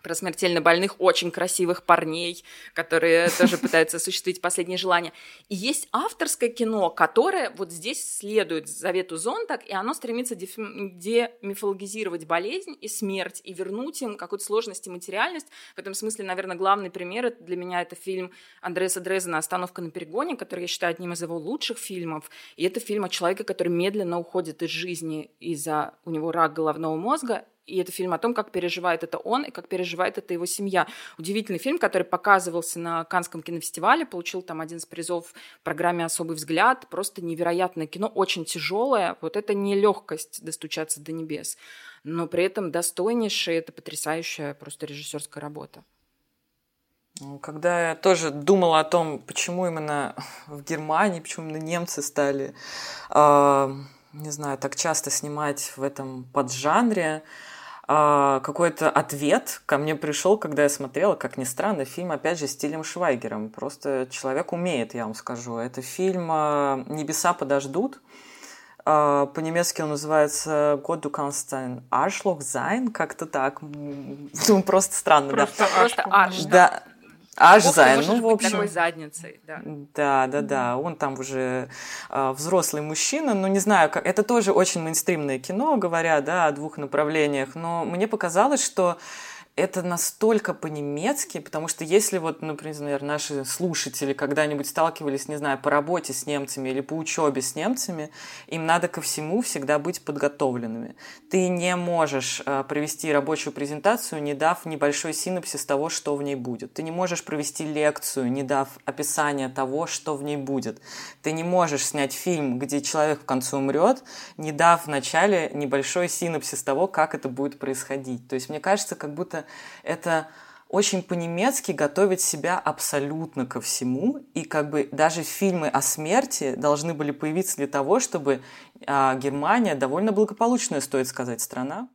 про смертельно больных, очень красивых парней, которые тоже пытаются осуществить последние желания. И есть авторское кино, которое вот здесь следует завету Зонтак, и оно стремится демифологизировать болезнь и смерть, и вернуть им какую-то сложность и материальность. В этом смысле, наверное, главный пример для меня это фильм Андреса Дрезена «Остановка на перегоне», который я считаю одним из его лучших фильмов. И это фильм о человеке, который медленно уходит из жизни из-за у него рак головного мозга, и это фильм о том, как переживает это он и как переживает это его семья. Удивительный фильм, который показывался на Канском кинофестивале, получил там один из призов в программе «Особый взгляд». Просто невероятное кино, очень тяжелое. Вот это не легкость достучаться до небес, но при этом достойнейшая, это потрясающая просто режиссерская работа. Ну, когда я тоже думала о том, почему именно в Германии, почему именно немцы стали, э, не знаю, так часто снимать в этом поджанре, а, какой-то ответ ко мне пришел, когда я смотрела, как ни странно, фильм, опять же, стилем Швайгером. Просто человек умеет, я вам скажу. Это фильм а, «Небеса подождут». А, по-немецки он называется «Gott, du kannst ein Arschloch sein», как-то так. Ну, просто странно, просто да. Просто Арш, да. Аж Зайн, ну, в общем... такой задницей, да. Да, да, да, он там уже э, взрослый мужчина, но не знаю, как... это тоже очень мейнстримное кино, говоря, да, о двух направлениях, но мне показалось, что это настолько по-немецки, потому что если вот, например, наши слушатели когда-нибудь сталкивались, не знаю, по работе с немцами или по учебе с немцами, им надо ко всему всегда быть подготовленными. Ты не можешь э, провести рабочую презентацию, не дав небольшой синопсис того, что в ней будет. Ты не можешь провести лекцию, не дав описания того, что в ней будет. Ты не можешь снять фильм, где человек в конце умрет, не дав в начале небольшой синопсис того, как это будет происходить. То есть мне кажется, как будто это очень по-немецки готовить себя абсолютно ко всему. И как бы даже фильмы о смерти должны были появиться для того, чтобы а, Германия довольно благополучная, стоит сказать, страна,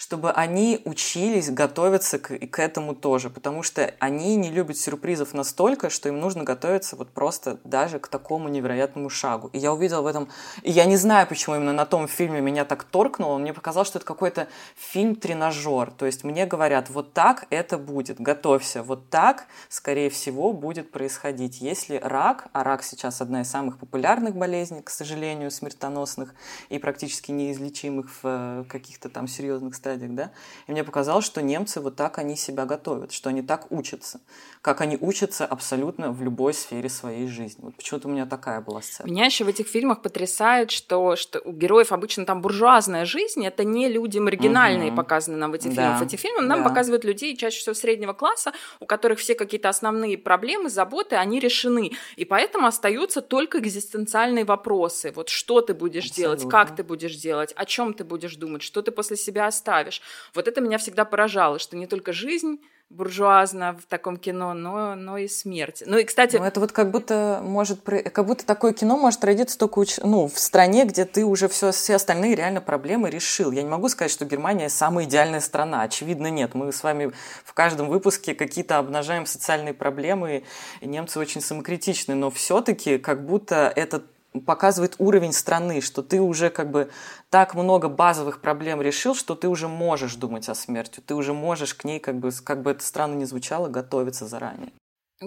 чтобы они учились готовиться к, к этому тоже, потому что они не любят сюрпризов настолько, что им нужно готовиться вот просто даже к такому невероятному шагу. И я увидела в этом... И я не знаю, почему именно на том фильме меня так торкнуло. Мне показалось, что это какой-то фильм-тренажер. То есть мне говорят, вот так это будет, готовься. Вот так, скорее всего, будет происходить. Если рак, а рак сейчас одна из самых популярных болезней, к сожалению, смертоносных и практически неизлечимых в э, каких-то там серьезных стадиях, стадиях, да, и мне показалось, что немцы вот так они себя готовят, что они так учатся, как они учатся абсолютно в любой сфере своей жизни. Вот почему-то у меня такая была сцена. Меня еще в этих фильмах потрясает, что, что у героев обычно там буржуазная жизнь, это не люди маргинальные угу. показаны нам в этих да. фильмах. В этих фильмах нам да. показывают людей чаще всего среднего класса, у которых все какие-то основные проблемы, заботы, они решены. И поэтому остаются только экзистенциальные вопросы. Вот что ты будешь Абсолютно. делать, как ты будешь делать, о чем ты будешь думать, что ты после себя оставишь ставишь. Вот это меня всегда поражало, что не только жизнь буржуазно в таком кино, но, но и смерть. Ну и, кстати... Ну, это вот как будто может... Как будто такое кино может родиться только ну, в стране, где ты уже все, все остальные реально проблемы решил. Я не могу сказать, что Германия самая идеальная страна. Очевидно, нет. Мы с вами в каждом выпуске какие-то обнажаем социальные проблемы, и немцы очень самокритичны, но все-таки как будто этот показывает уровень страны, что ты уже как бы так много базовых проблем решил, что ты уже можешь думать о смерти, ты уже можешь к ней, как бы, как бы это странно ни звучало, готовиться заранее.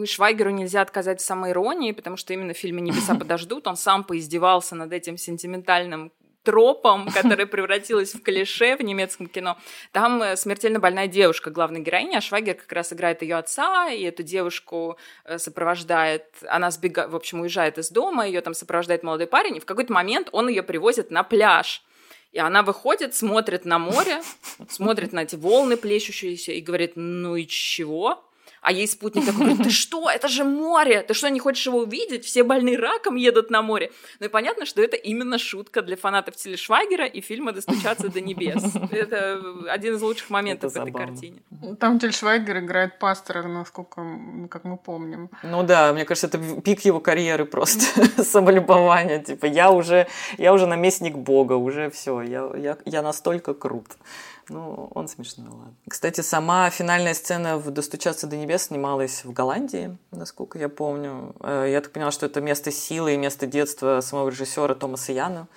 Швайгеру нельзя отказать в самоиронии, потому что именно в фильме «Небеса подождут» он сам поиздевался над этим сентиментальным тропом, которая превратилась в клише в немецком кино. Там э, смертельно больная девушка, главная героиня, а Швагер как раз играет ее отца, и эту девушку э, сопровождает, она сбегает, в общем, уезжает из дома, ее там сопровождает молодой парень, и в какой-то момент он ее привозит на пляж. И она выходит, смотрит на море, смотрит на эти волны плещущиеся и говорит, ну и чего? А ей спутник такой говорит, ты что, это же море, ты что, не хочешь его увидеть? Все больные раком едут на море. Ну и понятно, что это именно шутка для фанатов Телешвайгера и фильма «Достучаться до небес». Это один из лучших моментов в этой картине. Там Телешвайгер играет пастора, насколько, как мы помним. Ну да, мне кажется, это пик его карьеры просто, самолюбование. Типа, я уже, я уже наместник Бога, уже все, я, я, я настолько крут. Ну, он смешной, ладно. Кстати, сама финальная сцена в «Достучаться до небес» снималась в Голландии, насколько я помню. Э, я так поняла, что это место силы и место детства самого режиссера Томаса Яна.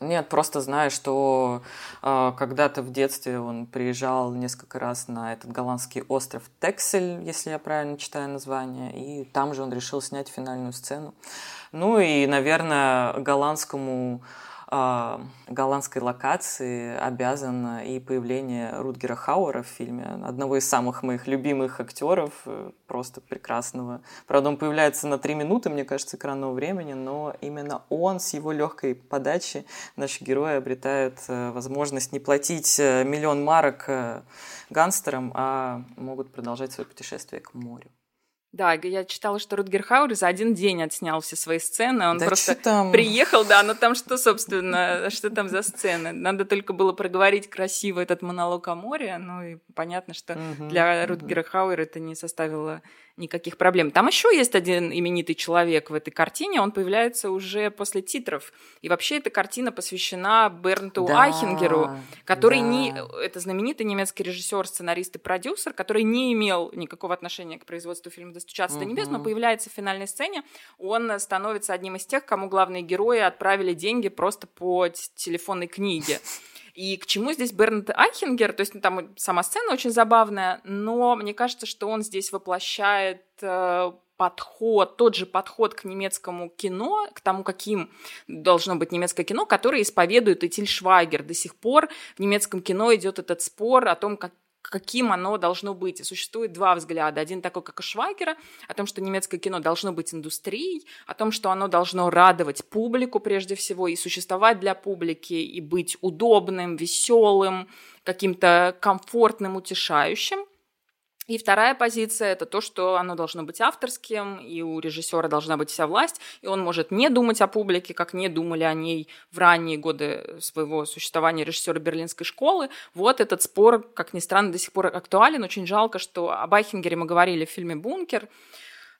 Нет, просто знаю, что э, когда-то в детстве он приезжал несколько раз на этот голландский остров Тексель, если я правильно читаю название, и там же он решил снять финальную сцену. Ну и, наверное, голландскому голландской локации обязан и появление Рутгера Хауэра в фильме, одного из самых моих любимых актеров, э, просто прекрасного. Правда, он появляется на три минуты, мне кажется, экранного времени, но именно он с его легкой подачи наши герои обретают э, возможность не платить э, миллион марок гангстерам, а могут продолжать свое путешествие к морю. Да, я читала, что Рутгер Хауэр за один день отснял все свои сцены. Он да просто там? приехал, да, но там что, собственно, что там за сцены? Надо только было проговорить красиво этот монолог о море. Ну и понятно, что угу, для Рутгера угу. Хауэра это не составило никаких проблем. Там еще есть один именитый человек в этой картине, он появляется уже после титров. И вообще эта картина посвящена Бернту да, Айхенгеру, который да. не... Это знаменитый немецкий режиссер, сценарист и продюсер, который не имел никакого отношения к производству фильма «Достучаться угу. до небес», но появляется в финальной сцене. Он становится одним из тех, кому главные герои отправили деньги просто по телефонной книге. И к чему здесь Бернт Айхенгер? То есть ну, там сама сцена очень забавная, но мне кажется, что он здесь воплощает э, подход, тот же подход к немецкому кино, к тому, каким должно быть немецкое кино, которое исповедует и Тиль Швайгер. До сих пор в немецком кино идет этот спор о том, как, каким оно должно быть. И существует два взгляда. Один такой, как у Швайгера, о том, что немецкое кино должно быть индустрией, о том, что оно должно радовать публику прежде всего и существовать для публики, и быть удобным, веселым, каким-то комфортным, утешающим. И вторая позиция – это то, что оно должно быть авторским, и у режиссера должна быть вся власть, и он может не думать о публике, как не думали о ней в ранние годы своего существования режиссера Берлинской школы. Вот этот спор, как ни странно, до сих пор актуален. Очень жалко, что о Байхингере мы говорили в фильме «Бункер»,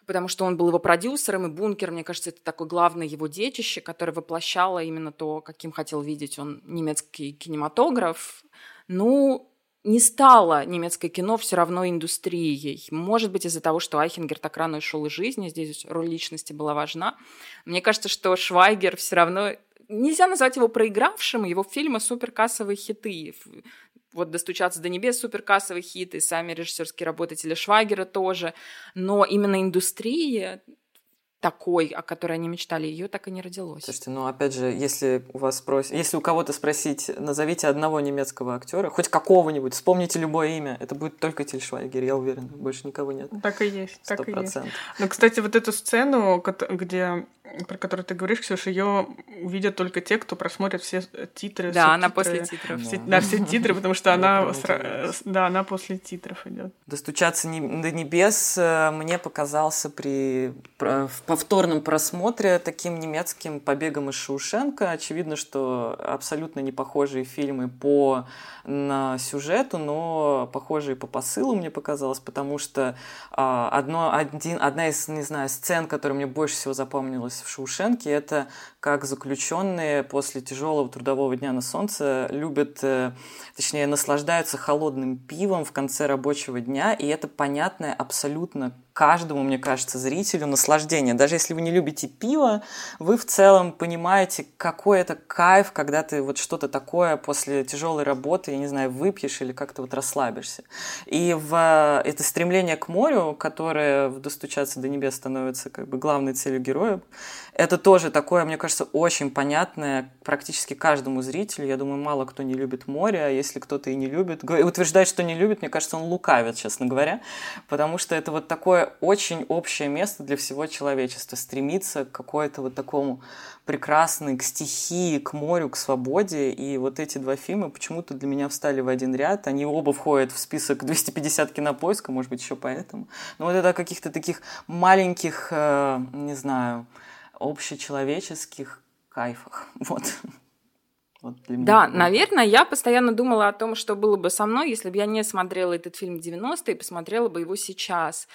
потому что он был его продюсером, и «Бункер», мне кажется, это такое главное его детище, которое воплощало именно то, каким хотел видеть он немецкий кинематограф. Ну, не стало немецкое кино все равно индустрией. Может быть, из-за того, что Айхенгер так рано ушел из жизни, здесь роль личности была важна. Мне кажется, что Швайгер все равно... Нельзя назвать его проигравшим, его фильмы суперкассовые хиты. Вот «Достучаться до небес» суперкассовый хит, и сами режиссерские работы Теля Швайгера тоже. Но именно индустрия такой, о которой они мечтали, ее так и не родилось. Слушайте, ну опять же, если у вас спросят, если у кого-то спросить, назовите одного немецкого актера, хоть какого-нибудь, вспомните любое имя, это будет только Тильшвайгер, я уверен, больше никого нет. Так и есть, так и есть. Ну, кстати, вот эту сцену, где про которую ты говоришь, Ксюша, ее увидят только те, кто просмотрит все титры. Да, она после титров. Все, да, все титры, потому что она, да, она после титров идет. Достучаться до небес э, мне показался при повторном просмотре таким немецким побегом из Шоушенка. Очевидно, что абсолютно не похожие фильмы по на сюжету, но похожие по посылу мне показалось, потому что а, одно, один, одна из, не знаю, сцен, которая мне больше всего запомнилась в Шоушенке, это как заключенные после тяжелого трудового дня на солнце любят, э, точнее, наслаждаются холодным пивом в конце рабочего дня, и это понятное абсолютно каждому, мне кажется, зрителю наслаждение. Даже если вы не любите пиво, вы в целом понимаете, какой это кайф, когда ты вот что-то такое после тяжелой работы, я не знаю, выпьешь или как-то вот расслабишься. И в э, это стремление к морю, которое в «Достучаться до небес» становится как бы главной целью героя, это тоже такое, мне кажется, очень понятное практически каждому зрителю. Я думаю, мало кто не любит море, а если кто-то и не любит, утверждает, что не любит, мне кажется, он лукавит, честно говоря, потому что это вот такое очень общее место для всего человечества, стремиться к какой-то вот такому прекрасной, к стихии, к морю, к свободе. И вот эти два фильма почему-то для меня встали в один ряд. Они оба входят в список 250 кинопоиска, может быть, еще поэтому. Но вот это каких-то таких маленьких, э, не знаю, общечеловеческих кайфах. Вот. Вот да, наверное, я постоянно думала о том, что было бы со мной, если бы я не смотрела этот фильм в 90-е и посмотрела бы его сейчас.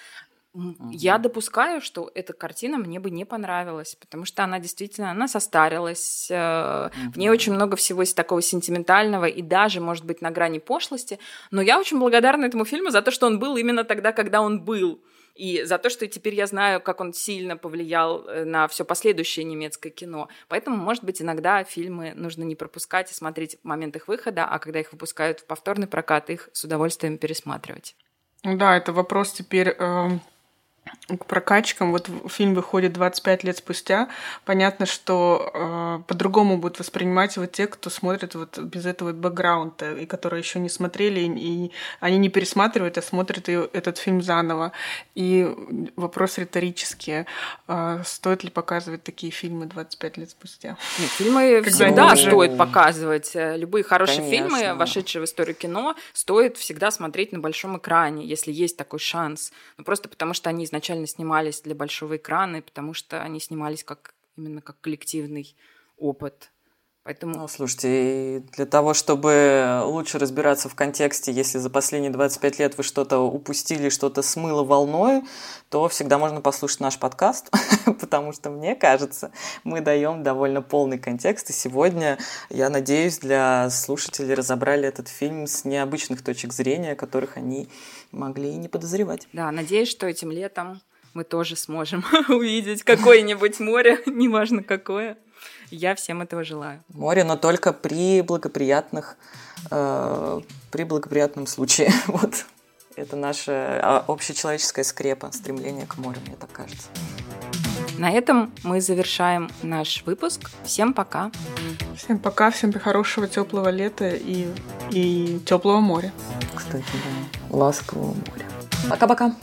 Угу. Я допускаю, что эта картина мне бы не понравилась, потому что она действительно, она состарилась, угу. в ней очень много всего есть такого сентиментального и даже, может быть, на грани пошлости. Но я очень благодарна этому фильму за то, что он был именно тогда, когда он был и за то, что теперь я знаю, как он сильно повлиял э, на все последующее немецкое кино. Поэтому, может быть, иногда фильмы нужно не пропускать и смотреть в момент их выхода, а когда их выпускают в повторный прокат, их с удовольствием пересматривать. Да, это вопрос теперь э, к прокачкам. Вот фильм выходит 25 лет спустя. Понятно, что э, по-другому будут воспринимать его те, кто смотрит вот без этого бэкграунда, и которые еще не смотрели, и они не пересматривают, а смотрят и этот фильм заново. И вопрос риторический. Э, стоит ли показывать такие фильмы 25 лет спустя? Нет, фильмы Когда всегда уже... стоит показывать. Любые хорошие Конечно. фильмы, вошедшие в историю кино, стоит всегда смотреть на большом экране, если есть такой шанс. Ну, просто потому что они изначально снимались для большого экрана, потому что они снимались как именно как коллективный опыт. Поэтому... Ну, слушайте, для того, чтобы лучше разбираться в контексте, если за последние 25 лет вы что-то упустили, что-то смыло волной, то всегда можно послушать наш подкаст, потому что, мне кажется, мы даем довольно полный контекст. И сегодня, я надеюсь, для слушателей разобрали этот фильм с необычных точек зрения, которых они могли и не подозревать. Да, надеюсь, что этим летом мы тоже сможем увидеть какое-нибудь море, неважно какое. Я всем этого желаю. Море, но только при благоприятных, э, при благоприятном случае. вот. Это наша общечеловеческая скрепа, стремление к морю, мне так кажется. На этом мы завершаем наш выпуск. Всем пока. Всем пока, всем хорошего теплого лета и, и теплого моря. Кстати, да. Ласкового моря. Пока-пока.